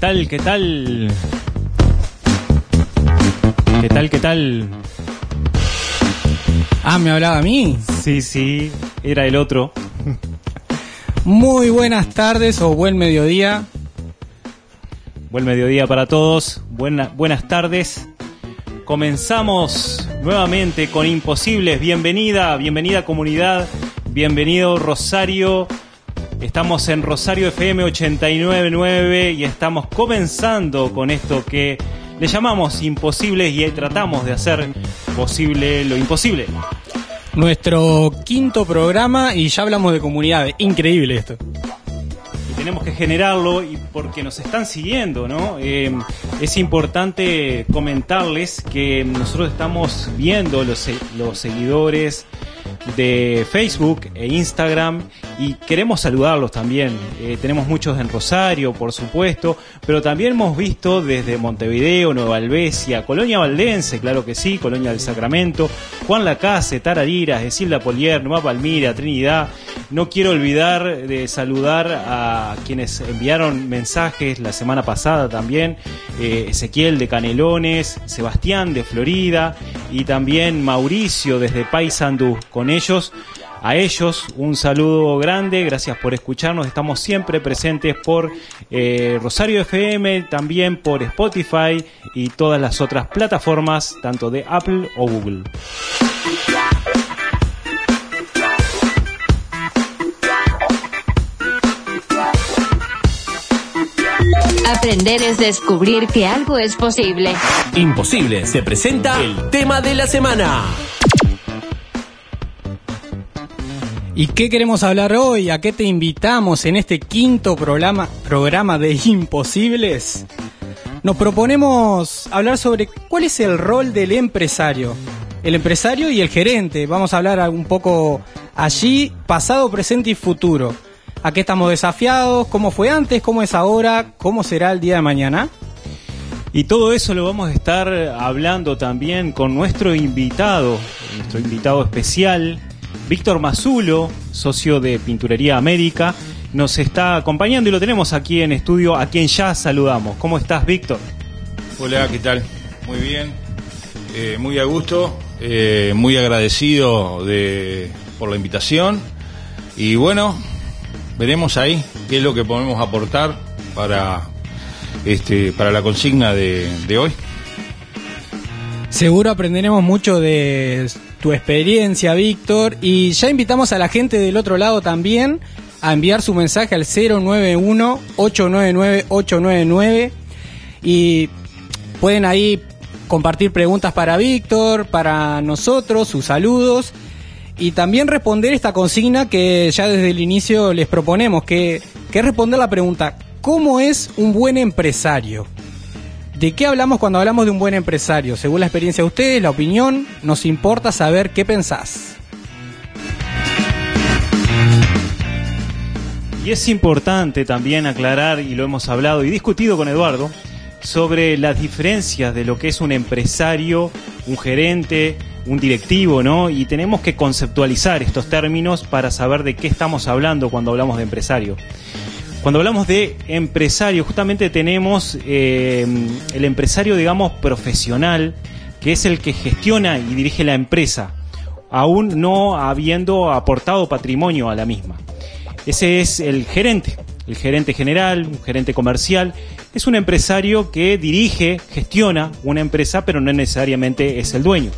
Tal? ¿Qué tal? ¿Qué tal? ¿Qué tal? Ah, ¿me hablaba a mí? Sí, sí, era el otro. Muy buenas tardes o buen mediodía. Buen mediodía para todos, buena- buenas tardes. Comenzamos nuevamente con Imposibles. Bienvenida, bienvenida comunidad, bienvenido Rosario. Estamos en Rosario FM 899 y estamos comenzando con esto que le llamamos Imposibles y tratamos de hacer posible lo imposible. Nuestro quinto programa y ya hablamos de comunidades. Increíble esto. y tenemos que generarlo y porque nos están siguiendo, ¿no? Eh, es importante comentarles que nosotros estamos viendo los, los seguidores de Facebook e Instagram y queremos saludarlos también. Eh, tenemos muchos en Rosario, por supuesto, pero también hemos visto desde Montevideo, Nueva Albesia, Colonia Valdense, claro que sí, Colonia del Sacramento, Juan Lacase, Tarariras, Esilda Polier, Nueva Palmira, Trinidad. No quiero olvidar de saludar a quienes enviaron mensajes la semana pasada también, eh, Ezequiel de Canelones, Sebastián de Florida y también Mauricio desde Paysandú. Con ellos, a ellos un saludo grande, gracias por escucharnos, estamos siempre presentes por eh, Rosario FM, también por Spotify y todas las otras plataformas, tanto de Apple o Google. Aprender es descubrir que algo es posible. Imposible. Se presenta el tema de la semana. ¿Y qué queremos hablar hoy? ¿A qué te invitamos en este quinto programa, programa de Imposibles? Nos proponemos hablar sobre cuál es el rol del empresario. El empresario y el gerente. Vamos a hablar un poco allí, pasado, presente y futuro. ¿A qué estamos desafiados? ¿Cómo fue antes? ¿Cómo es ahora? ¿Cómo será el día de mañana? Y todo eso lo vamos a estar hablando también con nuestro invitado, nuestro invitado especial, Víctor Mazulo, socio de Pinturería América, nos está acompañando y lo tenemos aquí en estudio, a quien ya saludamos. ¿Cómo estás, Víctor? Hola, ¿qué tal? Muy bien, eh, muy a gusto, eh, muy agradecido de, por la invitación y bueno, veremos ahí qué es lo que podemos aportar para, este, para la consigna de, de hoy. Seguro aprenderemos mucho de tu experiencia, Víctor, y ya invitamos a la gente del otro lado también a enviar su mensaje al 091-899-899 y pueden ahí compartir preguntas para Víctor, para nosotros, sus saludos. Y también responder esta consigna que ya desde el inicio les proponemos, que, que es responder la pregunta, ¿cómo es un buen empresario? ¿De qué hablamos cuando hablamos de un buen empresario? Según la experiencia de ustedes, la opinión, nos importa saber qué pensás. Y es importante también aclarar, y lo hemos hablado y discutido con Eduardo, sobre las diferencias de lo que es un empresario, un gerente, un directivo, ¿no? Y tenemos que conceptualizar estos términos para saber de qué estamos hablando cuando hablamos de empresario. Cuando hablamos de empresario, justamente tenemos eh, el empresario, digamos, profesional, que es el que gestiona y dirige la empresa, aún no habiendo aportado patrimonio a la misma. Ese es el gerente, el gerente general, un gerente comercial. Es un empresario que dirige, gestiona una empresa, pero no necesariamente es el dueño.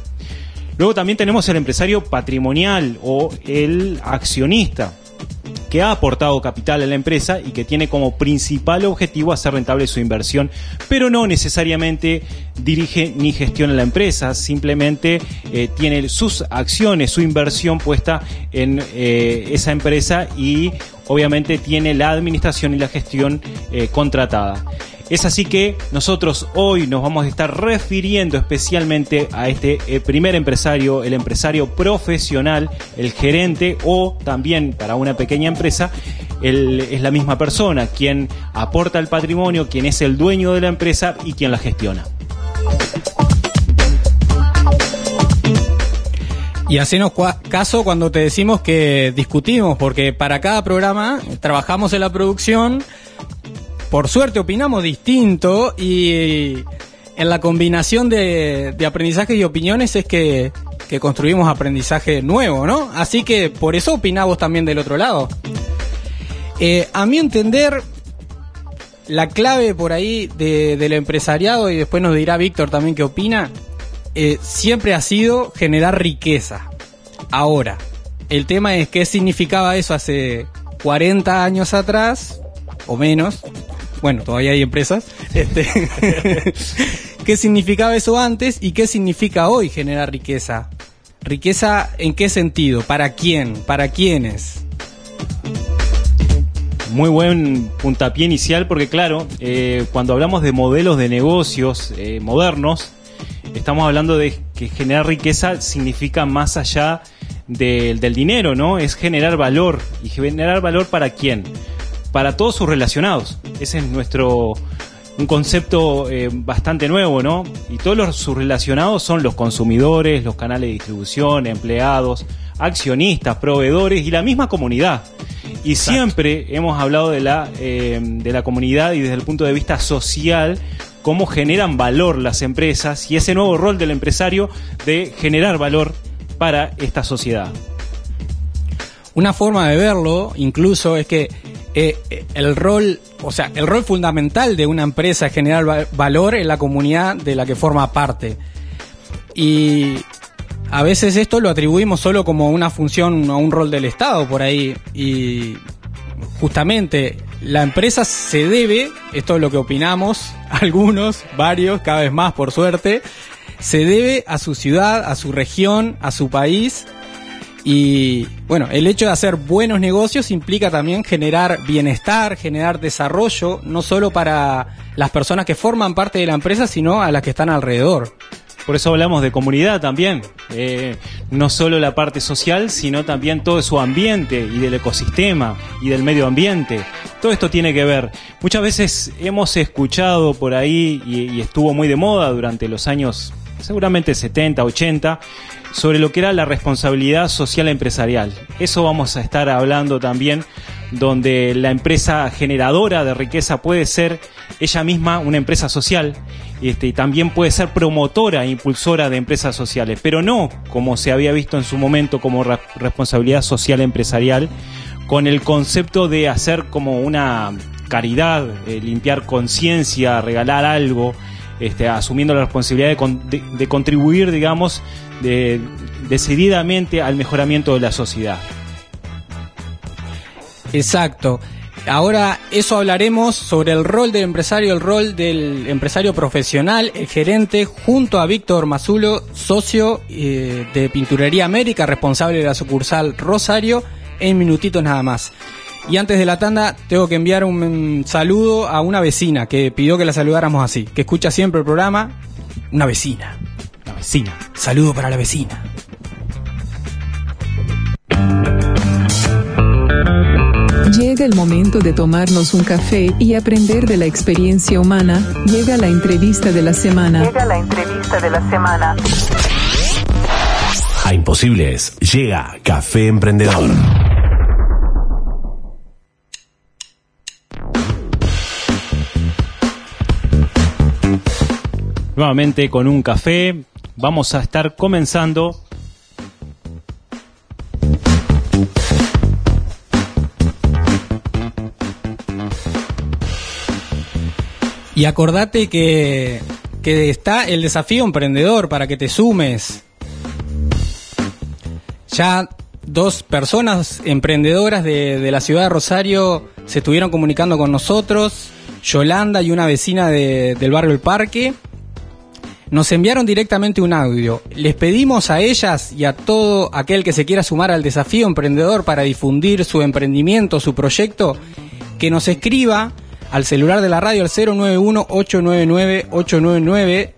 Luego también tenemos el empresario patrimonial o el accionista, que ha aportado capital a la empresa y que tiene como principal objetivo hacer rentable su inversión, pero no necesariamente dirige ni gestiona la empresa, simplemente eh, tiene sus acciones, su inversión puesta en eh, esa empresa y obviamente tiene la administración y la gestión eh, contratada. Es así que nosotros hoy nos vamos a estar refiriendo especialmente a este eh, primer empresario, el empresario profesional, el gerente o también para una pequeña empresa, el- es la misma persona quien aporta el patrimonio, quien es el dueño de la empresa y quien la gestiona. Y hacenos caso cuando te decimos que discutimos, porque para cada programa trabajamos en la producción, por suerte opinamos distinto y en la combinación de, de aprendizaje y opiniones es que, construimos aprendizaje nuevo, ¿no? Así que por eso opinamos también del otro lado. Eh, a mi entender, la clave por ahí de- del empresariado, y después nos dirá Víctor también qué opina, eh, siempre ha sido generar riqueza. Ahora, el tema es qué significaba eso hace 40 años atrás, o menos. Bueno, todavía hay empresas. Este, ¿Qué significaba eso antes y qué significa hoy generar riqueza? ¿Riqueza en qué sentido? ¿Para quién? ¿Para quiénes? Muy buen puntapié inicial porque claro, eh, cuando hablamos de modelos de negocios eh, modernos, estamos hablando de que generar riqueza significa más allá del- del dinero, ¿no? Es generar valor. ¿Y generar valor para quién? Para todos sus relacionados. Ese es nuestro un concepto eh, bastante nuevo, ¿no? Y todos los sus relacionados son los consumidores, los canales de distribución, empleados, accionistas, proveedores y la misma comunidad. Y siempre hemos hablado de la, eh, de la comunidad y desde el punto de vista social, cómo generan valor las empresas y ese nuevo rol del empresario de generar valor para esta sociedad. Una forma de verlo, incluso, es que eh, eh, el rol, o sea, el rol fundamental de una empresa es generar va- valor en la comunidad de la que forma parte. Y a veces esto lo atribuimos solo como una función o un rol del Estado por ahí. Y justamente la empresa se debe, esto es lo que opinamos, algunos, varios, cada vez más por suerte, se debe a su ciudad, a su región, a su país. Y bueno, el hecho de hacer buenos negocios implica también generar bienestar, generar desarrollo, no solo para las personas que forman parte de la empresa, sino a las que están alrededor. Por eso hablamos de comunidad también. Eh, no solo la parte social, sino también todo su ambiente y del ecosistema y del medio ambiente. Todo esto tiene que ver. Muchas veces hemos escuchado por ahí y, estuvo muy de moda durante los años seguramente 70, 80, sobre lo que era la responsabilidad social empresarial. Eso vamos a estar hablando también, donde la empresa generadora de riqueza puede ser ella misma una empresa social este, y también puede ser promotora e impulsora de empresas sociales, pero no como se había visto en su momento como re- responsabilidad social empresarial, con el concepto de hacer como una caridad, eh, limpiar conciencia, regalar algo, este, asumiendo la responsabilidad de- de contribuir, digamos, de- decididamente al mejoramiento de la sociedad. Exacto. Ahora eso hablaremos sobre el rol del empresario, el rol del empresario profesional, el gerente, junto a Víctor Mazulo, socio eh, de Pinturería América, responsable de la sucursal Rosario, en minutitos nada más. Y antes de la tanda, tengo que enviar un, mm, saludo a una vecina que pidió que la saludáramos así, que escucha siempre el programa. Una vecina. Vecina. Saludo para la vecina. Llega el momento de tomarnos un café y aprender de la experiencia humana. Llega la entrevista de la semana. Llega la entrevista de la semana. A Imposibles llega Café Emprendedor. Nuevamente con un café, vamos a estar comenzando Y acordate que, que está el desafío emprendedor para que te sumes. Ya dos personas emprendedoras de, la ciudad de Rosario se estuvieron comunicando con nosotros, Yolanda y una vecina de- del barrio El Parque. Nos enviaron directamente un audio. Les pedimos a ellas y a todo aquel que se quiera sumar al desafío emprendedor para difundir su emprendimiento, su proyecto, que nos escriba al celular de la radio al 091-899-899,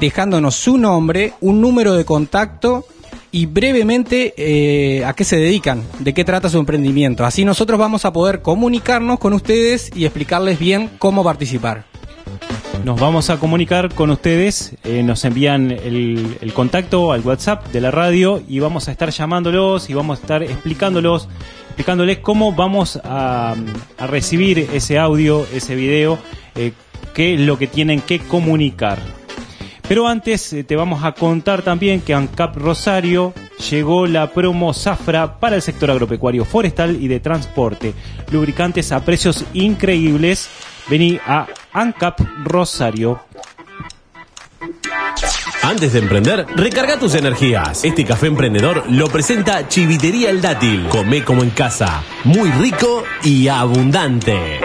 dejándonos su nombre, un número de contacto y brevemente eh, a qué se dedican, de qué trata su emprendimiento. Así nosotros vamos a poder comunicarnos con ustedes y explicarles bien cómo participar. Nos vamos a comunicar con ustedes, eh, nos envían el, contacto al WhatsApp de la radio y vamos a estar llamándolos y vamos a estar explicándolos, explicándoles cómo vamos a, a recibir ese audio, ese video, eh, qué es lo que tienen que comunicar. Pero antes eh, te vamos a contar también que ANCAP Rosario llegó la promo Zafra para el sector agropecuario, forestal y de transporte. Lubricantes a precios increíbles. Vení a ANCAP Rosario. Antes de emprender, recarga tus energías. Este café emprendedor lo presenta Chivitería El Dátil. Come como en casa. Muy rico y abundante.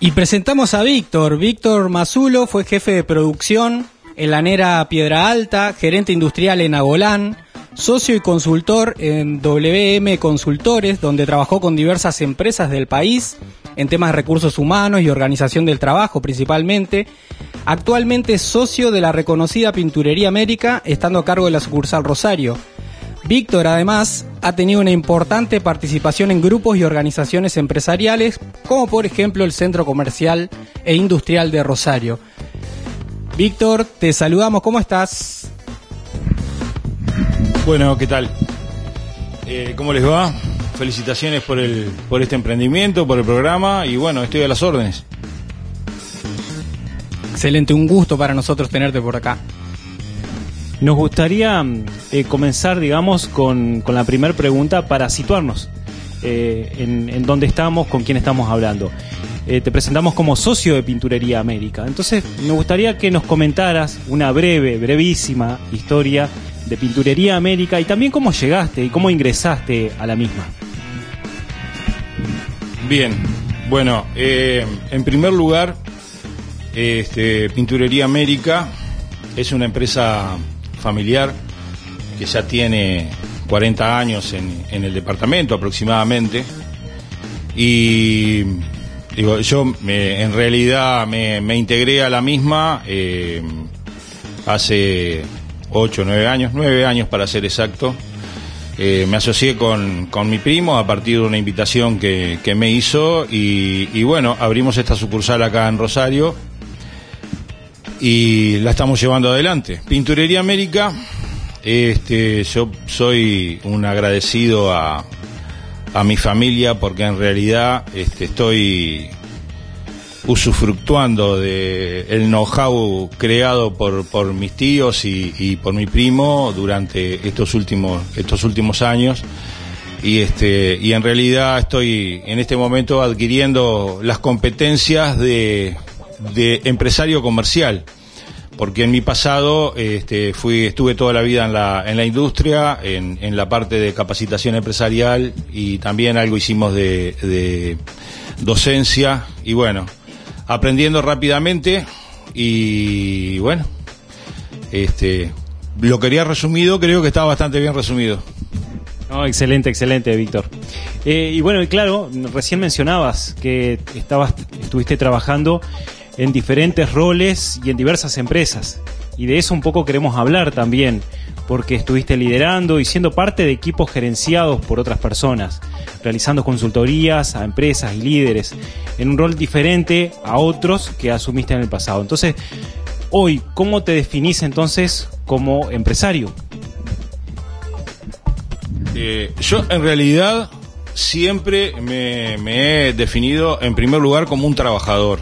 Y presentamos a Víctor. Víctor Mazulo fue jefe de producción en la Nera Piedra Alta, gerente industrial en Agolán, socio y consultor en WM Consultores, donde trabajó con diversas empresas del país en temas de recursos humanos y organización del trabajo principalmente. Actualmente es socio de la reconocida Pinturería América, estando a cargo de la sucursal Rosario. Víctor además ha tenido una importante participación en grupos y organizaciones empresariales, como por ejemplo el Centro Comercial e Industrial de Rosario. Víctor, te saludamos, ¿cómo estás? Bueno, ¿qué tal? Eh, ¿Cómo les va? Felicitaciones por, el, por este emprendimiento, por el programa y bueno, estoy a las órdenes. Excelente, un gusto para nosotros tenerte por acá. Nos gustaría mm, eh, comenzar, digamos, con, con la primera pregunta para situarnos eh, en, en dónde estamos, con quién estamos hablando. Eh, te presentamos como socio de Pinturería América. Entonces, me gustaría que nos comentaras una breve, brevísima historia de Pinturería América y también cómo llegaste y cómo ingresaste a la misma. Bien, bueno, eh, en primer lugar, este, Pinturería América es una empresa familiar que ya tiene 40 años en, en el departamento aproximadamente. Y digo, yo en realidad me, me integré a la misma eh, hace 8 o 9 años, 9 años para ser exacto. Eh, me asocié con, con mi primo a partir de una invitación que, que me hizo y, y bueno, abrimos esta sucursal acá en Rosario y la estamos llevando adelante. Pinturería América, este, yo soy un agradecido a, a mi familia porque en realidad este, estoy usufructuando de el know-how creado por, por mis tíos y, y por mi primo durante estos últimos estos últimos años. Y este y en realidad estoy en este momento adquiriendo las competencias de, de empresario comercial. Porque en mi pasado este, fui estuve toda la vida en la, en la industria en, en la parte de capacitación empresarial y también algo hicimos de, de docencia. Y bueno aprendiendo rápidamente y bueno este lo quería resumido creo que está bastante bien resumido excelente, excelente, Víctor. Eh, y bueno, y claro, recién mencionabas que estabas, estuviste trabajando en diferentes roles y en diversas empresas. Y de eso un poco queremos hablar también, porque estuviste liderando y siendo parte de equipos gerenciados por otras personas, realizando consultorías a empresas y líderes, en un rol diferente a otros que asumiste en el pasado. Entonces, hoy, ¿cómo te definís entonces como empresario? Eh, yo en realidad siempre me, he definido en primer lugar como un trabajador.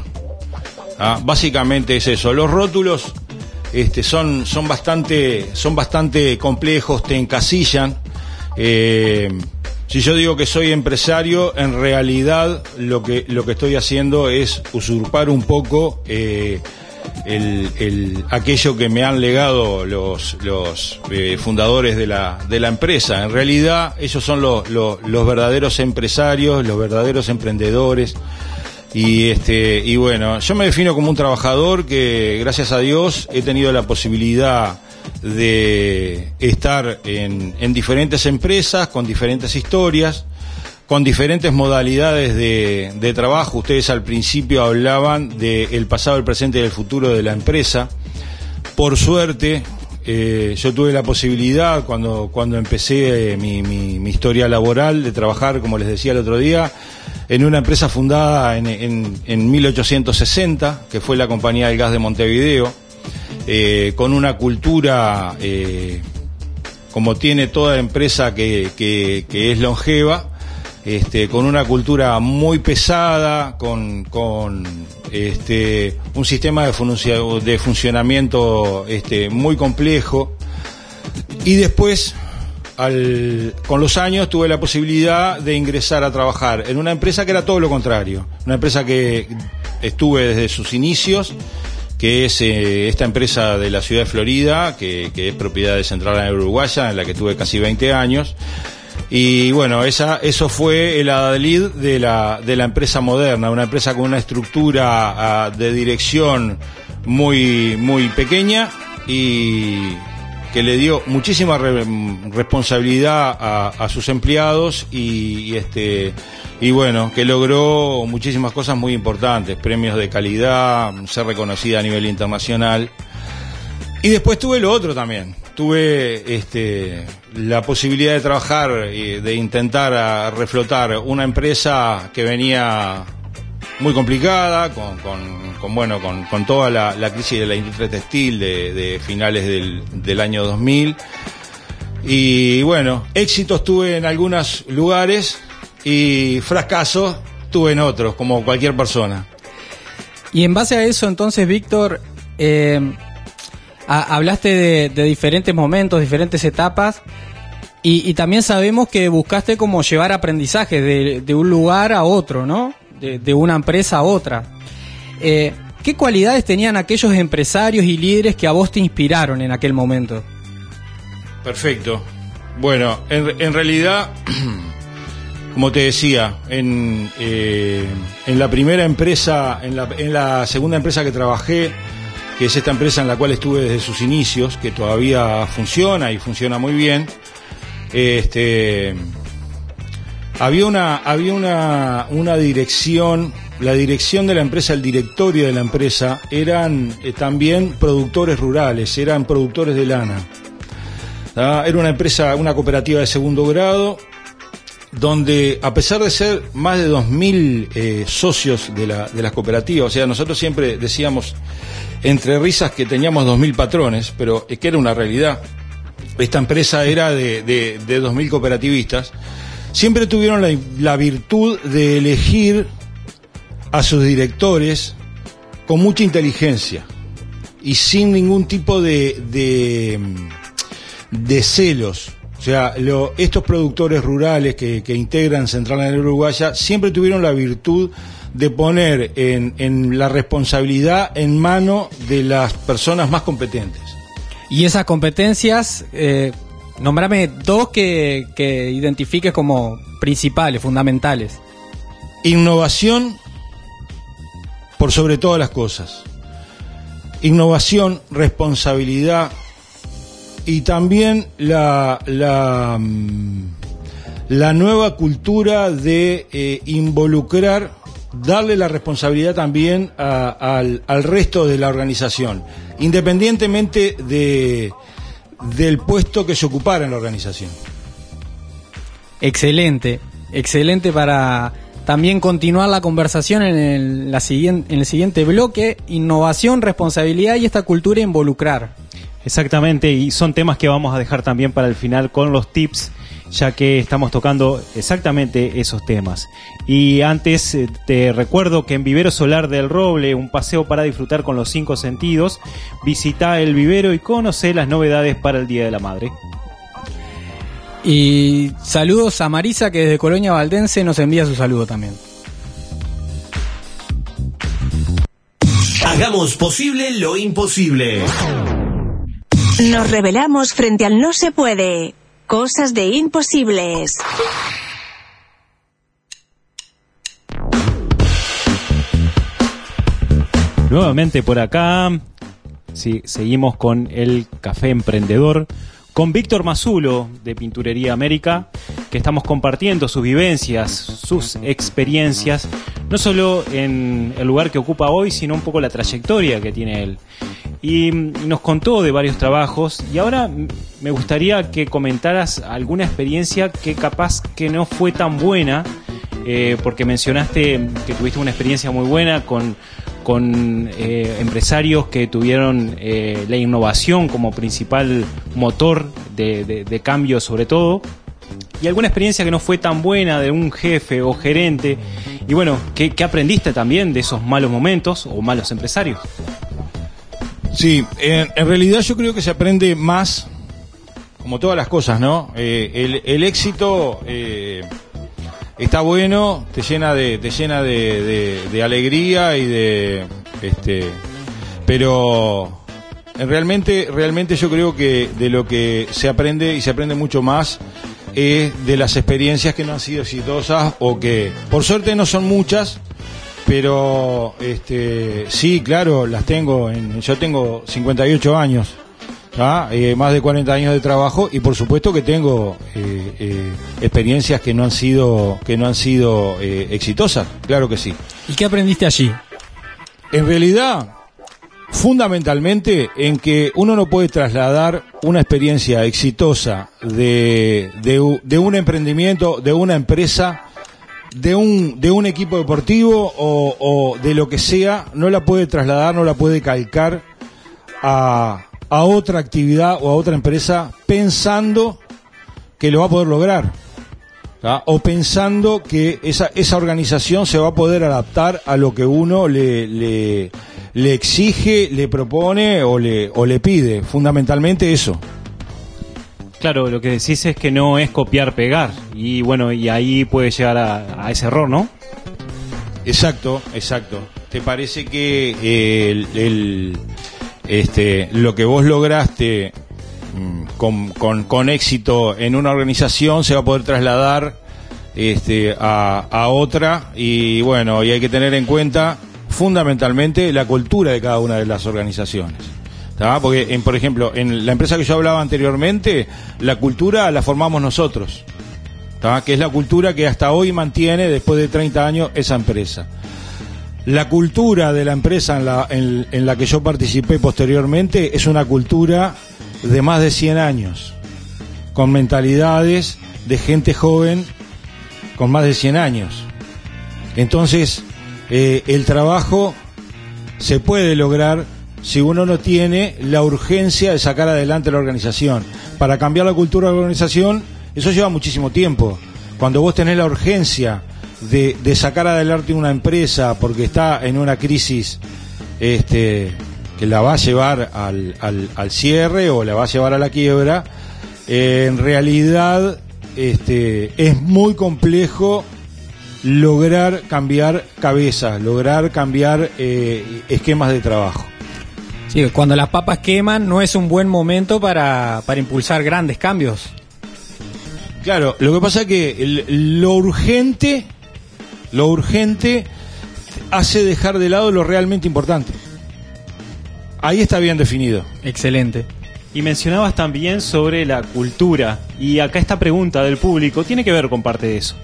Ah, Básicamente es eso. Los rótulos este, son, son, bastante, son bastante complejos, te encasillan. Eh, si yo digo que soy empresario, en realidad lo que, lo que estoy haciendo es usurpar un poco eh, el- el- aquello que me han legado los, los eh, fundadores de la, de la empresa. En realidad, ellos son los, verdaderos empresarios, los verdaderos emprendedores. Y este, y bueno, yo me defino como un trabajador que, gracias a Dios, he tenido la posibilidad de estar en, en diferentes empresas, con diferentes historias, con diferentes modalidades de, de trabajo. Ustedes al principio hablaban del pasado, el presente y el futuro de la empresa. Por suerte, eh, yo tuve la posibilidad cuando, cuando empecé eh, mi, mi- mi historia laboral de trabajar, como les decía el otro día, en una empresa fundada en, en- en 1860, que fue la Compañía del Gas de Montevideo, eh, con una cultura, eh, como tiene toda empresa que, es longeva, este, con una cultura muy pesada, con, este, un sistema de funcionamiento este, muy complejo. Y después, con los años, tuve la posibilidad de ingresar a trabajar en una empresa que era todo lo contrario. Una empresa que estuve desde sus inicios, que es eh, esta empresa de la ciudad de Florida, que, es propiedad de Central Aérea Uruguaya, en la que tuve casi 20 años. Y bueno, eso fue el adalid de la, de la empresa moderna, una empresa con una estructura ah, de dirección muy, muy pequeña y que le dio muchísima re- responsabilidad a, sus empleados y, y este y bueno que logró muchísimas cosas muy importantes premios de calidad ser reconocida a nivel internacional y después tuve lo otro también. Tuve este, la posibilidad de trabajar de intentar reflotar una empresa que venía muy complicada, con, con- con, bueno, con, toda la, la crisis de la industria textil de, finales del, del año 2000. Y bueno, éxitos tuve en algunos lugares y fracasos tuve en otros, como cualquier persona. Y en base a eso, entonces, Víctor, eh, ha- hablaste de, diferentes momentos, diferentes etapas, y, y también sabemos que buscaste como llevar aprendizaje de un lugar a otro, ¿no? De, una empresa a otra. Eh, ¿Qué cualidades tenían aquellos empresarios y líderes que a vos te inspiraron en aquel momento? Perfecto. Bueno, en, en realidad, como te decía, en, eh, en la primera empresa, en la, en la segunda empresa que trabajé, que es esta empresa en la cual estuve desde sus inicios, que todavía funciona y funciona muy bien, este, había una, había una, una dirección, la dirección de la empresa, el directorio de la empresa, eran eh, también productores rurales, eran productores de lana. ¿tá? Era una empresa, una cooperativa de segundo grado, donde a pesar de ser más de 2.000 eh, socios de, la, de las cooperativas, o sea, nosotros siempre decíamos entre risas que teníamos 2.000 patrones, pero es que era una realidad. Esta empresa era de, de, de 2.000 cooperativistas. Siempre tuvieron la, la virtud de elegir a sus directores con mucha inteligencia y sin ningún tipo de, de, celos. O sea, estos productores rurales que, que integran Central Aérea Uruguaya siempre tuvieron la virtud de poner en, en la responsabilidad en mano de las personas más competentes. Y esas competencias, eh, nombrame dos que, que identifiques como principales, fundamentales. Innovación por sobre todas las cosas. Innovación, responsabilidad y también la, la, mm, nueva cultura de eh, involucrar, darle la responsabilidad también al, al resto de la organización, independientemente de, del puesto que se ocupara en la organización. Excelente, excelente para también continuar la conversación en el, la en el siguiente bloque, innovación, responsabilidad y esta cultura involucrar. Exactamente, y son temas que vamos a dejar también para el final con los tips, ya que estamos tocando exactamente esos temas. Y antes eh, te recuerdo que en Vivero Solar del Roble, un paseo para disfrutar con los cinco sentidos, visita el vivero y conoce las novedades para el Día de la Madre. Y saludos a Marisa que desde Colonia Valdense nos envía su saludo también. Hagamos posible lo imposible. Nos revelamos frente al no se puede. Cosas de imposibles. Nuevamente por acá, sí, seguimos con el Café Emprendedor, con Víctor Mazulo de Pinturería América, que estamos compartiendo sus vivencias, sus experiencias, no solo en el lugar que ocupa hoy, sino un poco la trayectoria que tiene él. Y nos contó de varios trabajos y ahora me gustaría que comentaras alguna experiencia que capaz que no fue tan buena, eh, porque mencionaste que tuviste una experiencia muy buena con, con eh, empresarios que tuvieron eh, la innovación como principal motor de, cambio sobre todo. Y alguna experiencia que no fue tan buena de un jefe o gerente. Y bueno, ¿qué, aprendiste también de esos malos momentos o malos empresarios? Sí, en, realidad yo creo que se aprende más, como todas las cosas, ¿no? Eh, el, el éxito eh, está bueno, te llena de, te llena de, de- alegría y de, este, pero realmente, realmente yo creo que de lo que se aprende y se aprende mucho más es de las experiencias que no han sido exitosas o que, por suerte, no son muchas, pero este sí, claro, las tengo. En, yo tengo 58 años, ¿ah? Eh, más de 40 años de trabajo y por supuesto que tengo eh, eh, experiencias que no han sido que no han sido eh, exitosas, claro que sí. ¿Y qué aprendiste allí? En realidad, fundamentalmente en que uno no puede trasladar una experiencia exitosa de, de, un emprendimiento, de una empresa, de un, de un equipo deportivo o, o de lo que sea, no la puede trasladar, no la puede calcar a, a otra actividad o a otra empresa pensando que lo va a poder lograr. ¿tá? O pensando que esa, esa organización se va a poder adaptar a lo que uno le, le, le exige, le propone o le, o le pide. Fundamentalmente eso. Claro, lo que decís es que no es copiar, pegar. Y bueno, y ahí puede llegar a, a ese error, ¿no? Exacto, exacto. ¿Te parece que eh, el, el, este, lo que vos lograste mm, con, con, con éxito en una organización se va a poder trasladar este, a, a otra? Y bueno, y hay que tener en cuenta fundamentalmente la cultura de cada una de las organizaciones. ¿tá? Porque, en, por ejemplo, en la empresa que yo hablaba anteriormente, la cultura la formamos nosotros. ¿tá? que es la cultura que hasta hoy mantiene, después de 30 años, esa empresa. La cultura de la empresa en la, en, la que yo participé posteriormente es una cultura de más de 100 años, con mentalidades de gente joven con más de 100 años. Entonces, eh, el trabajo se puede lograr si uno no tiene la urgencia de sacar adelante la organización. Para cambiar la cultura de la organización, eso lleva muchísimo tiempo. Cuando vos tenés la urgencia de, de sacar adelante una empresa porque está en una crisis este, que la va a llevar al, al- al cierre o la va a llevar a la quiebra, eh, en realidad este, es muy complejo lograr cambiar cabezas, lograr cambiar eh, esquemas de trabajo. Sí, cuando las papas queman no es un buen momento para, para impulsar grandes cambios. Claro, lo que pasa es que el- lo urgente, lo urgente hace dejar de lado lo realmente importante. Ahí está bien definido. Excelente. Y mencionabas también sobre la cultura. Y acá esta pregunta del público tiene que ver con parte de eso.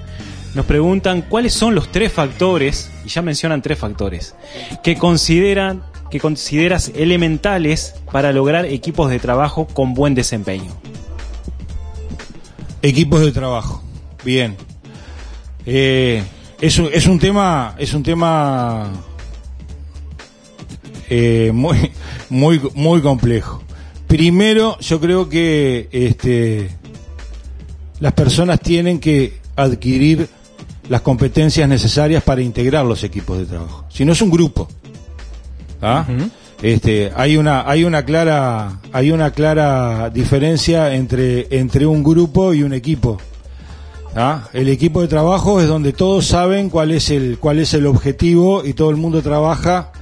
Nos preguntan cuáles son los tres factores, y ya mencionan tres factores, que consideran que consideras elementales para lograr equipos de trabajo con buen desempeño. Equipos de trabajo. Bien. Eh, es, un, es un tema, es un tema eh, muy, muy, muy complejo. Primero, yo creo que este, las personas tienen que adquirir las competencias necesarias para integrar los equipos de trabajo. Si no es un grupo. ¿ah? Este, hay una, hay una clara, hay una clara diferencia entre, entre un grupo y un equipo. ¿Ah? El equipo de trabajo es donde todos saben cuál es el, cuál es el objetivo y todo el mundo trabaja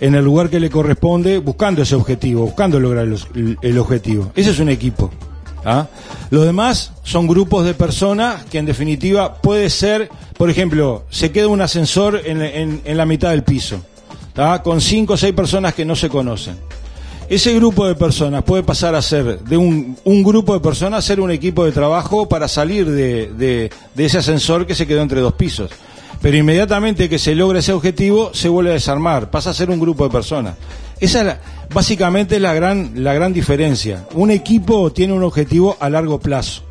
en el lugar que le corresponde, buscando ese objetivo, buscando lograr el, objetivo. Ese es un equipo. ¿ah? Los demás son grupos de personas que en definitiva puede ser, por ejemplo, se queda un ascensor en, la mitad del piso, con cinco o seis personas que no se conocen. Ese grupo de personas puede pasar a ser, de un, grupo de personas, a ser un equipo de trabajo para salir de, ese ascensor que se quedó entre dos pisos. Pero inmediatamente que se logra ese objetivo, se vuelve a desarmar, pasa a ser un grupo de personas. Esa es básicamente es la gran, la gran diferencia. Un equipo tiene un objetivo a largo plazo.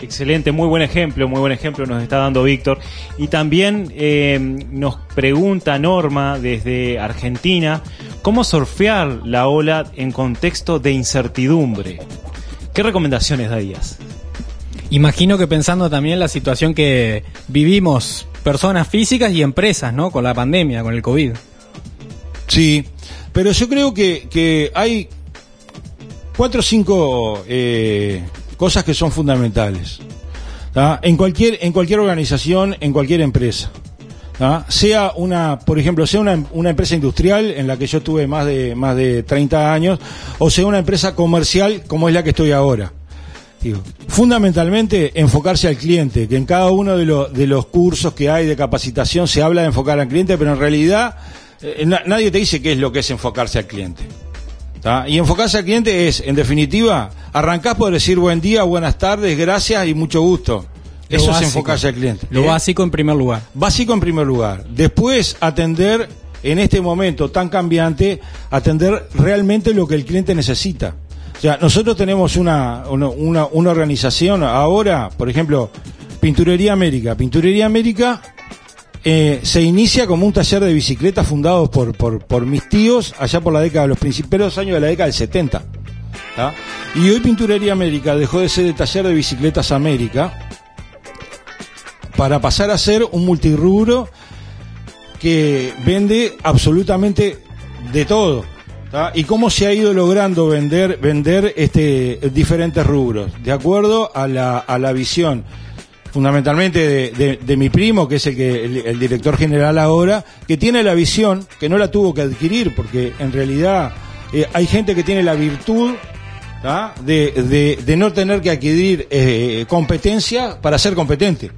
Excelente, muy buen ejemplo, muy buen ejemplo nos está dando Víctor. Y también eh, nos pregunta Norma desde Argentina, ¿cómo surfear la ola en contexto de incertidumbre? ¿Qué recomendaciones darías? Imagino que pensando también en la situación que vivimos personas físicas y empresas, ¿no? Con la pandemia, con el COVID. Sí, pero yo creo que, que hay cuatro o cinco eh, cosas que son fundamentales. En cualquier, en cualquier organización, en cualquier empresa. Sea una, por ejemplo, sea una, una empresa industrial en la que yo tuve más de, más de 30 años, o sea una empresa comercial como es la que estoy ahora. Digo, fundamentalmente enfocarse al cliente, que en cada uno de, los de los cursos que hay de capacitación se habla de enfocar al cliente, pero en realidad eh, na- nadie te dice qué es lo que es enfocarse al cliente. ¿Tá? Y enfocarse al cliente es, en definitiva, arrancás por decir buen día, buenas tardes, gracias y mucho gusto. Lo Eso básico. es enfocarse al cliente. Lo ¿eh? básico en primer lugar. Básico en primer lugar. Después, atender en este momento tan cambiante, atender realmente lo que el cliente necesita. O sea, nosotros tenemos una, una, una- una organización ahora, por ejemplo, Pinturería América. Pinturería América eh, se inicia como un taller de bicicletas fundado por, por, mis tíos allá por la década, los primeros años de la década del 70. ¿tá? Y hoy Pinturería América dejó de ser el taller de bicicletas América para pasar a ser un multirrubro que vende absolutamente de todo. Y cómo se ha ido logrando vender, vender este, diferentes rubros, de acuerdo a la, a la visión fundamentalmente de, de- mi primo, que es el, que, el, director general ahora, que tiene la visión, que no la tuvo que adquirir, porque en realidad eh, hay gente que tiene la virtud de, de- no tener que adquirir eh, competencia para ser competente.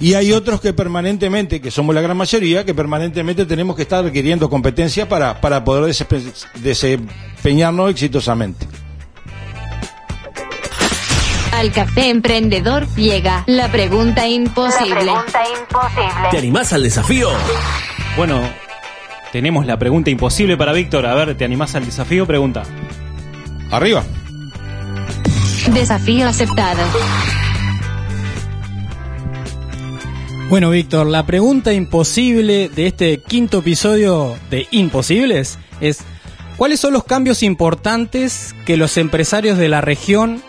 Y hay otros que permanentemente, que somos la gran mayoría, que permanentemente tenemos que estar adquiriendo competencia para, para poder desempeñarnos exitosamente. Al café emprendedor llega la pregunta imposible. ¿Te animás al desafío? Bueno, tenemos la pregunta imposible para Víctor. A ver, ¿te animás al desafío? Pregunta. Arriba. Desafío aceptado. Bueno, Víctor, la pregunta imposible de este quinto episodio de Imposibles es, ¿cuáles son los cambios importantes que los empresarios de la región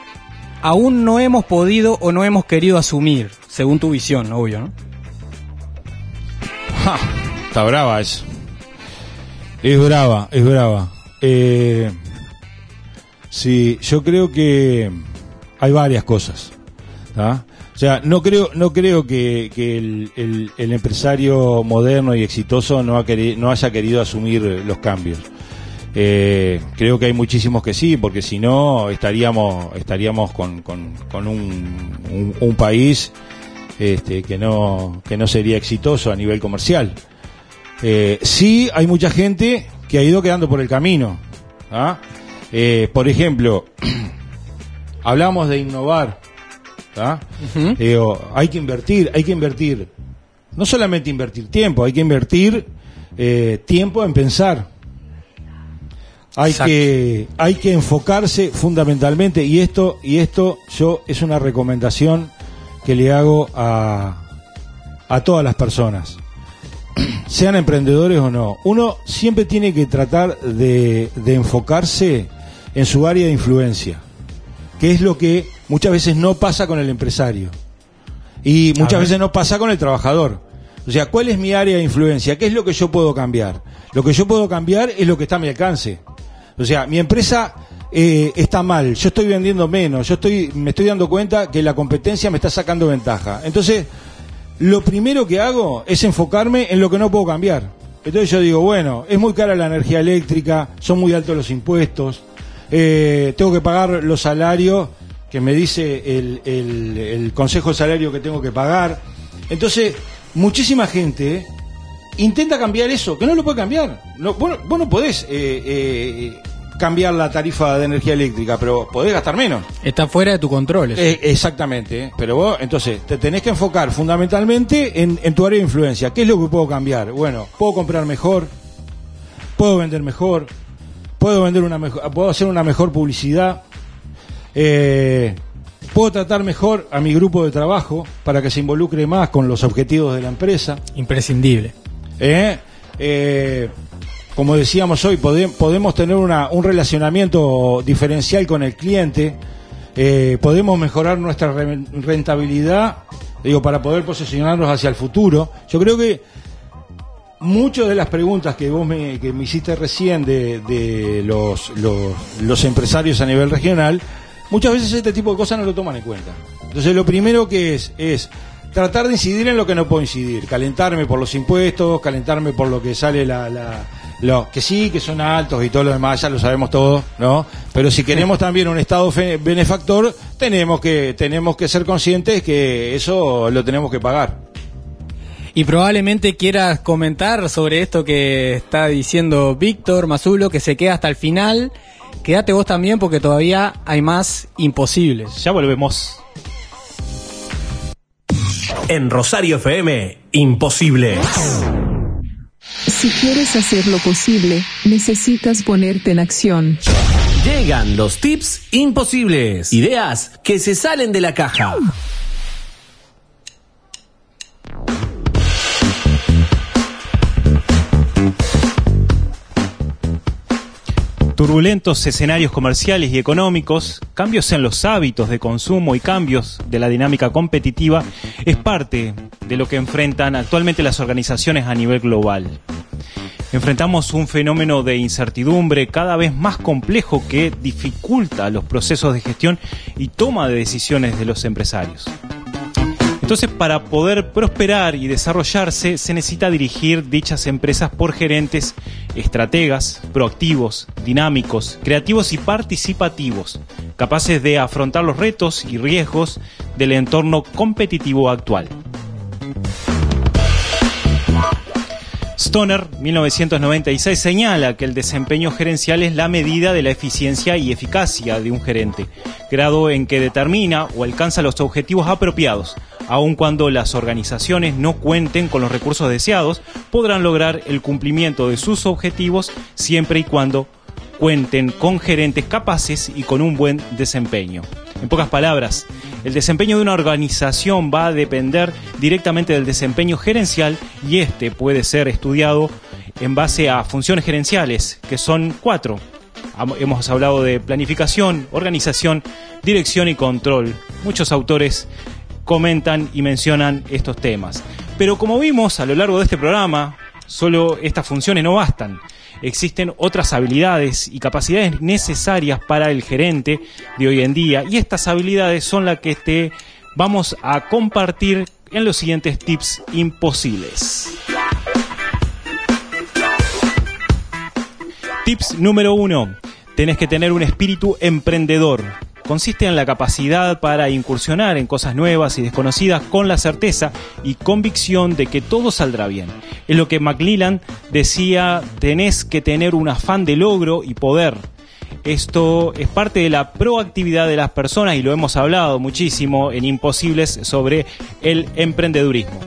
aún no hemos podido o no hemos querido asumir, según tu visión, obvio, ¿no? Está brava eso. Es brava, es brava. Eh, sí, yo creo que hay varias cosas. O sea, no creo, no creo que, el, el- el empresario moderno y exitoso no, ha no haya querido asumir los cambios. Eh, creo que hay muchísimos que sí, porque si no estaríamos estaríamos con, con- con un, un- un país este, que no que no sería exitoso a nivel comercial. Eh, sí, hay mucha gente que ha ido quedando por el camino. ¿ah? Eh, por ejemplo, hablamos de innovar. ¿ah? Digo, hay que invertir, hay que invertir. No solamente invertir tiempo, hay que invertir eh, tiempo en pensar. Hay Exacto. que, hay que enfocarse fundamentalmente, y esto, y esto yo es una recomendación que le hago a, a todas las personas, sean emprendedores o no. Uno siempre tiene que tratar de, de enfocarse en su área de influencia, que es lo que muchas veces no pasa con el empresario. Y muchas veces no pasa con el trabajador. O sea, ¿cuál es mi área de influencia? ¿Qué es lo que yo puedo cambiar? Lo que yo puedo cambiar es lo que está a mi alcance. O sea, mi empresa eh, está mal, yo estoy vendiendo menos, yo estoy, me estoy dando cuenta que la competencia me está sacando ventaja. Entonces, lo primero que hago es enfocarme en lo que no puedo cambiar. Entonces yo digo, bueno, es muy cara la energía eléctrica, son muy altos los impuestos, eh, tengo que pagar los salarios que me dice el, consejo de salario que tengo que pagar. Entonces, muchísima gente intenta cambiar eso, que no lo puede cambiar. No- vos no podés eh, eh, cambiar la tarifa de energía eléctrica, pero podés gastar menos. Está fuera de tu control. eso. Eh, exactamente, ¿eh? pero vos entonces te tenés que enfocar fundamentalmente en, en tu área de influencia. ¿Qué es lo que puedo cambiar? Bueno, puedo comprar mejor, puedo vender mejor, puedo vender una mejor, puedo hacer una mejor publicidad, eh, puedo tratar mejor a mi grupo de trabajo para que se involucre más con los objetivos de la empresa. Imprescindible. ¿eh? Eh, como decíamos hoy, pode- podemos tener una- un relacionamiento diferencial con el cliente, eh, podemos mejorar nuestra re- rentabilidad, digo, para poder posicionarnos hacia el futuro. Yo creo que muchas de las preguntas que vos me, que me hiciste recién de, de los, los, los empresarios a nivel regional, muchas veces este tipo de cosas no lo toman en cuenta. Entonces lo primero que es es tratar de incidir en lo que no puedo incidir, calentarme por los impuestos, calentarme por lo que sale la, la lo, que sí, que son altos y todo lo demás, ya lo sabemos todos, ¿no? Pero si queremos también un Estado fe- benefactor, tenemos que, tenemos que ser conscientes que eso lo tenemos que pagar. Y probablemente quieras comentar sobre esto que está diciendo Víctor Mazulo, que se queda hasta el final. Quédate vos también porque todavía hay más imposibles. Ya volvemos. En Rosario FM, imposible. Si quieres hacer lo posible, necesitas ponerte en acción. Llegan los tips imposibles. Ideas que se salen de la caja. Turbulentos escenarios comerciales y económicos, cambios en los hábitos de consumo y cambios de la dinámica competitiva es parte de lo que enfrentan actualmente las organizaciones a nivel global. Enfrentamos un fenómeno de incertidumbre cada vez más complejo que dificulta los procesos de gestión y toma de decisiones de los empresarios. Entonces, para poder prosperar y desarrollarse, se necesita dirigir dichas empresas por gerentes estrategas, proactivos, dinámicos, creativos y participativos, capaces de afrontar los retos y riesgos del entorno competitivo actual. Stoner, 1996, señala que el desempeño gerencial es la medida de la eficiencia y eficacia de un gerente, grado en que determina o alcanza los objetivos apropiados. Aun cuando las organizaciones no cuenten con los recursos deseados, podrán lograr el cumplimiento de sus objetivos siempre y cuando cuenten con gerentes capaces y con un buen desempeño. En pocas palabras, el desempeño de una organización va a depender directamente del desempeño gerencial y este puede ser estudiado en base a funciones gerenciales, que son cuatro. Hemos hablado de planificación, organización, dirección y control. Muchos autores comentan y mencionan estos temas. Pero como vimos a lo largo de este programa, solo estas funciones no bastan. Existen otras habilidades y capacidades necesarias para el gerente de hoy en día y estas habilidades son las que te vamos a compartir en los siguientes tips imposibles. Tips número uno. Tenés que tener un espíritu emprendedor. Consiste en la capacidad para incursionar en cosas nuevas y desconocidas con la certeza y convicción de que todo saldrá bien. Es lo que Macmillan decía, tenés que tener un afán de logro y poder. Esto es parte de la proactividad de las personas y lo hemos hablado muchísimo en Imposibles sobre el emprendedurismo.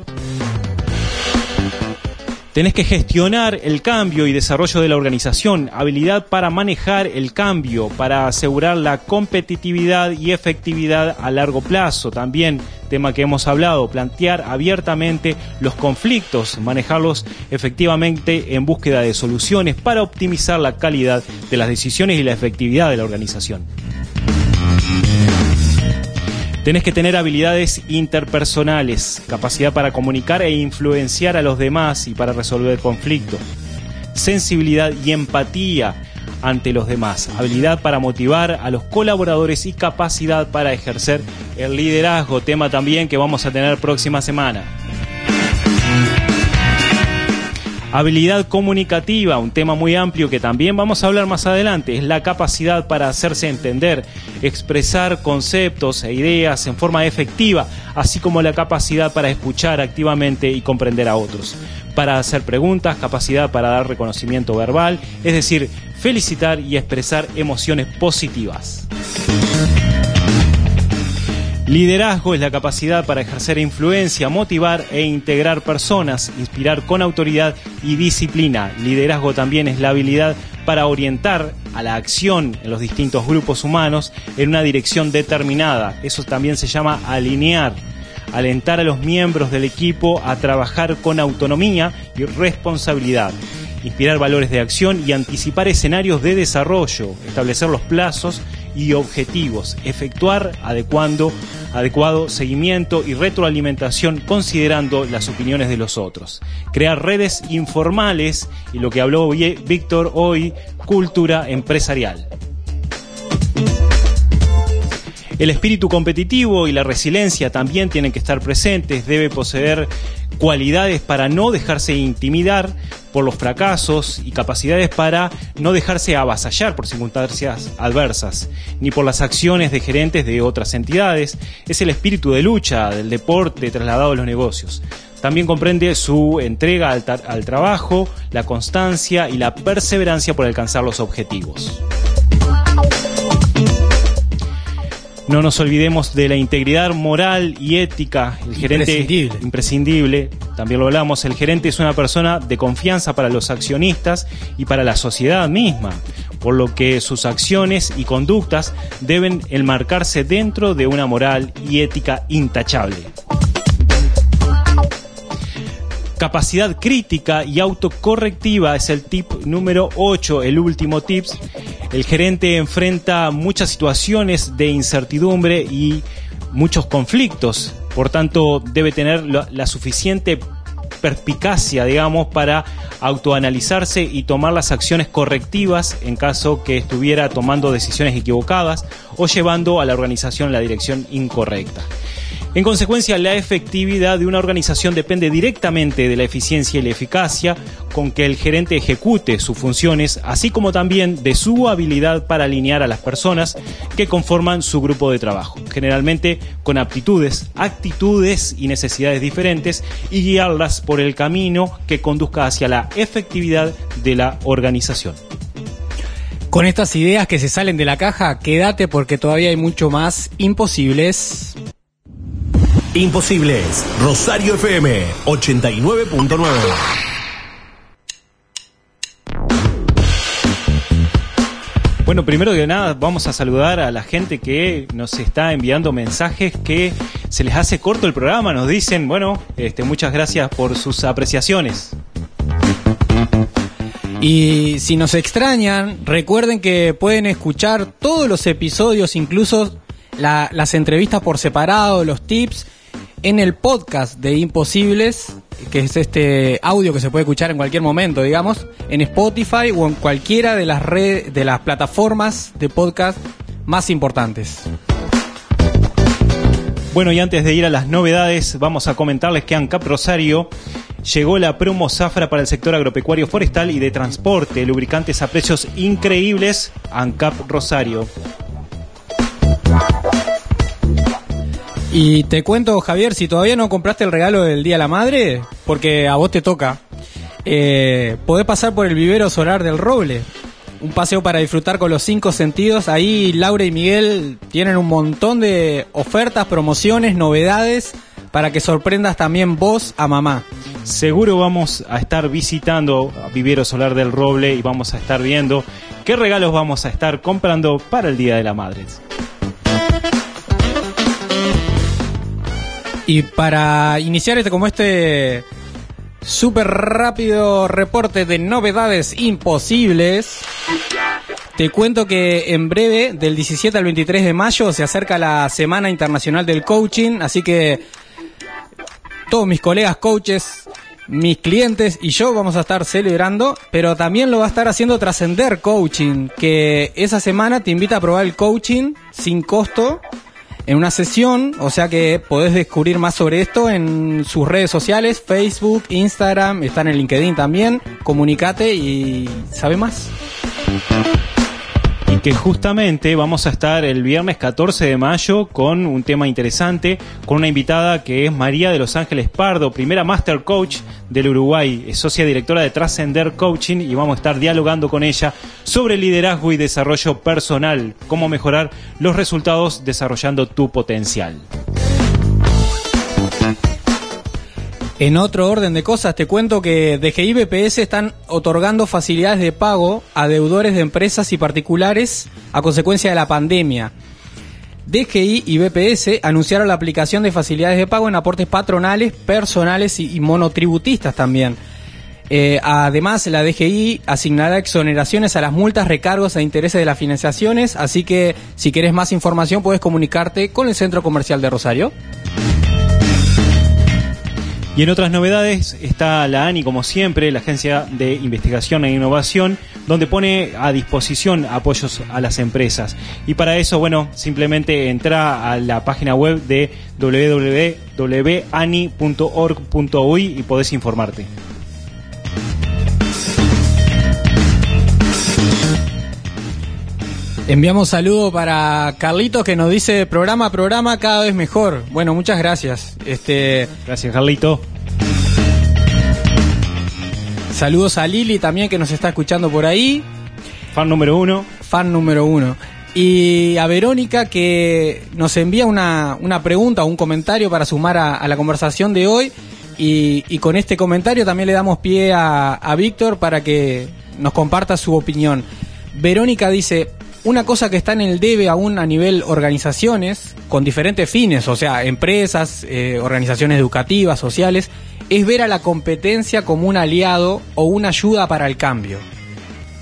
Tenés que gestionar el cambio y desarrollo de la organización, habilidad para manejar el cambio, para asegurar la competitividad y efectividad a largo plazo. También, tema que hemos hablado, plantear abiertamente los conflictos, manejarlos efectivamente en búsqueda de soluciones para optimizar la calidad de las decisiones y la efectividad de la organización. Tenés que tener habilidades interpersonales, capacidad para comunicar e influenciar a los demás y para resolver conflictos, sensibilidad y empatía ante los demás, habilidad para motivar a los colaboradores y capacidad para ejercer el liderazgo, tema también que vamos a tener próxima semana. Habilidad comunicativa, un tema muy amplio que también vamos a hablar más adelante, es la capacidad para hacerse entender, expresar conceptos e ideas en forma efectiva, así como la capacidad para escuchar activamente y comprender a otros, para hacer preguntas, capacidad para dar reconocimiento verbal, es decir, felicitar y expresar emociones positivas. Liderazgo es la capacidad para ejercer influencia, motivar e integrar personas, inspirar con autoridad y disciplina. Liderazgo también es la habilidad para orientar a la acción en los distintos grupos humanos en una dirección determinada. Eso también se llama alinear. Alentar a los miembros del equipo a trabajar con autonomía y responsabilidad inspirar valores de acción y anticipar escenarios de desarrollo, establecer los plazos y objetivos, efectuar adecuando, adecuado seguimiento y retroalimentación considerando las opiniones de los otros, crear redes informales y lo que habló Víctor hoy, cultura empresarial. El espíritu competitivo y la resiliencia también tienen que estar presentes, debe poseer cualidades para no dejarse intimidar por los fracasos y capacidades para no dejarse avasallar por circunstancias adversas, ni por las acciones de gerentes de otras entidades. Es el espíritu de lucha del deporte trasladado a los negocios. También comprende su entrega al, al trabajo, la constancia y la perseverancia por alcanzar los objetivos. No nos olvidemos de la integridad moral y ética. El gerente Imprescindible. imprescindible, también lo hablamos, el gerente es una persona de confianza para los accionistas y para la sociedad misma, por lo que sus acciones y conductas deben enmarcarse dentro de una moral y ética intachable. Capacidad crítica y autocorrectiva es el tip número 8, el último tips. El gerente enfrenta muchas situaciones de incertidumbre y muchos conflictos, por tanto debe tener la, suficiente perspicacia, digamos, para autoanalizarse y tomar las acciones correctivas en caso que estuviera tomando decisiones equivocadas o llevando a la organización la dirección incorrecta. En consecuencia, la efectividad de una organización depende directamente de la eficiencia y la eficacia con que el gerente ejecute sus funciones, así como también de su habilidad para alinear a las personas que conforman su grupo de trabajo, generalmente con aptitudes, actitudes y necesidades diferentes, y guiarlas por el camino que conduzca hacia la efectividad de la organización. Con estas ideas que se salen de la caja, quédate porque todavía hay mucho más imposibles. Imposibles. Rosario FM 89.9. Bueno, primero que nada vamos a saludar a la gente que nos está enviando mensajes que se les hace corto el programa, nos dicen, bueno, este, muchas gracias por sus apreciaciones. Y si nos extrañan, recuerden que pueden escuchar todos los episodios, incluso la- las entrevistas por separado, los tips, en el podcast de Imposibles, que es este audio que se puede escuchar en cualquier momento, digamos, en Spotify o en cualquiera de las redes, de las plataformas de podcast más importantes. Bueno, y antes de ir a las novedades, vamos a comentarles que ANCAP Rosario llegó la promo zafra para el sector agropecuario forestal y de transporte, lubricantes a precios increíbles, ANCAP Rosario. Y te cuento, Javier, si todavía no compraste el regalo del Día de la Madre, porque a vos te toca, eh, podés pasar por el vivero solar del Roble. Un paseo para disfrutar con los cinco sentidos. Ahí Laura y Miguel tienen un montón de ofertas, promociones, novedades para que sorprendas también vos a mamá. Seguro vamos a estar visitando a Vivero Solar del Roble y vamos a estar viendo qué regalos vamos a estar comprando para el Día de la Madre. Y para iniciar este como este súper rápido reporte de novedades imposibles, te cuento que en breve, del 17 al 23 de mayo, se acerca la Semana Internacional del Coaching, así que todos mis colegas coaches, mis clientes y yo vamos a estar celebrando, pero también lo va a estar haciendo Trascender Coaching, que esa semana te invita a probar el coaching sin costo en una sesión, o sea que podés descubrir más sobre esto en sus redes sociales, Facebook, Instagram, están en LinkedIn también, comunicate y sabe más y que justamente vamos a estar el viernes 14 de mayo con un tema interesante, con una invitada que es María de Los Ángeles Pardo, primera Master Coach del Uruguay, es socia directora de Trascender Coaching y vamos a estar dialogando con ella sobre liderazgo y desarrollo personal, cómo mejorar los resultados desarrollando tu potencial. En otro orden de cosas, te cuento que DGI y BPS están otorgando facilidades de pago a deudores de empresas y particulares a consecuencia de la pandemia. DGI y BPS anunciaron la aplicación de facilidades de pago en aportes patronales, personales y, monotributistas también. Eh, además, la DGI asignará exoneraciones a las multas, recargos e intereses de las financiaciones, así que si quieres más información puedes comunicarte con el Centro Comercial de Rosario. Y en otras novedades está la ANI, como siempre, la Agencia de Investigación e Innovación, donde pone a disposición apoyos a las empresas. Y para eso, bueno, simplemente entra a la página web de www.ani.org.uy y podés informarte. Enviamos saludo para Carlitos que nos dice programa a programa cada vez mejor. Bueno, muchas gracias. Este Gracias, Carlito. Saludos a Lili también que nos está escuchando por ahí. Fan número uno. Fan número uno. Y a Verónica que nos envía una, una pregunta o un comentario para sumar a, la conversación de hoy. Y, con este comentario también le damos pie a, a Víctor para que nos comparta su opinión. Verónica dice, una cosa que está en el debe aún a nivel organizaciones, con diferentes fines, o sea, empresas, eh, organizaciones educativas, sociales, es ver a la competencia como un aliado o una ayuda para el cambio.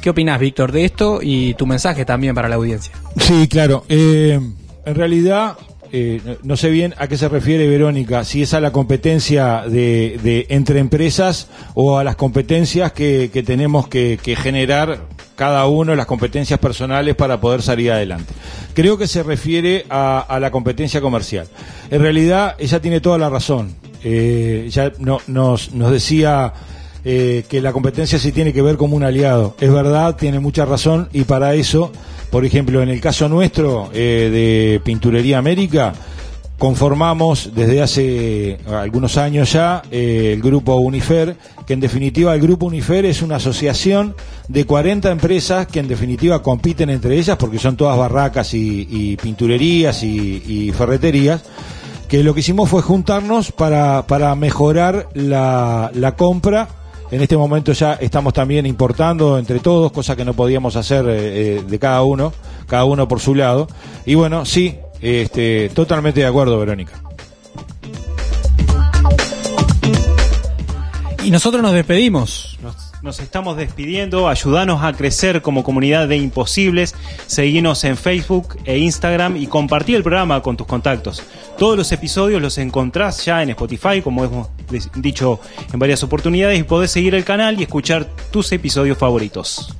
¿Qué opinas, Víctor, de esto y tu mensaje también para la audiencia? Sí, claro. Eh, en realidad, eh, no sé bien a qué se refiere Verónica, si es a la competencia de, entre empresas o a las competencias que, tenemos que, generar cada uno, las competencias personales para poder salir adelante. Creo que se refiere a, la competencia comercial. En realidad, ella tiene toda la razón. Eh, ya no, nos, nos decía eh, que la competencia sí tiene que ver como un aliado. Es verdad, tiene mucha razón y para eso por ejemplo, en el caso nuestro eh, de Pinturería América, conformamos desde hace algunos años ya eh, el grupo Unifer, que en definitiva el grupo Unifer es una asociación de 40 empresas que en definitiva compiten entre ellas porque son todas barracas y, pinturerías y, ferreterías que lo que hicimos fue juntarnos para, para mejorar la, la compra en este momento ya estamos también importando entre todos, cosas que no podíamos hacer eh, eh, de cada uno, cada uno por su lado. Y bueno, sí, este, totalmente de acuerdo, Verónica. Y nosotros nos despedimos. Nos, estamos despidiendo. Ayúdanos a crecer como comunidad de imposibles. Seguinos en Facebook e Instagram y compartí el programa con tus contactos. Todos los episodios los encontrás ya en Spotify, como hemos dicho en varias oportunidades, y podés seguir el canal y escuchar tus episodios favoritos.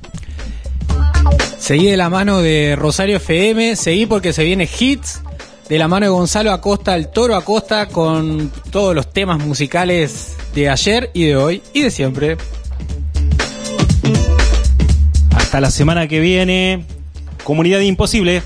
Seguí de la mano de Rosario FM, seguí porque se viene hits de la mano de Gonzalo Acosta, el Toro Acosta, con todos los temas musicales de ayer y de hoy y de siempre. Hasta la semana que viene. Comunidad Imposible.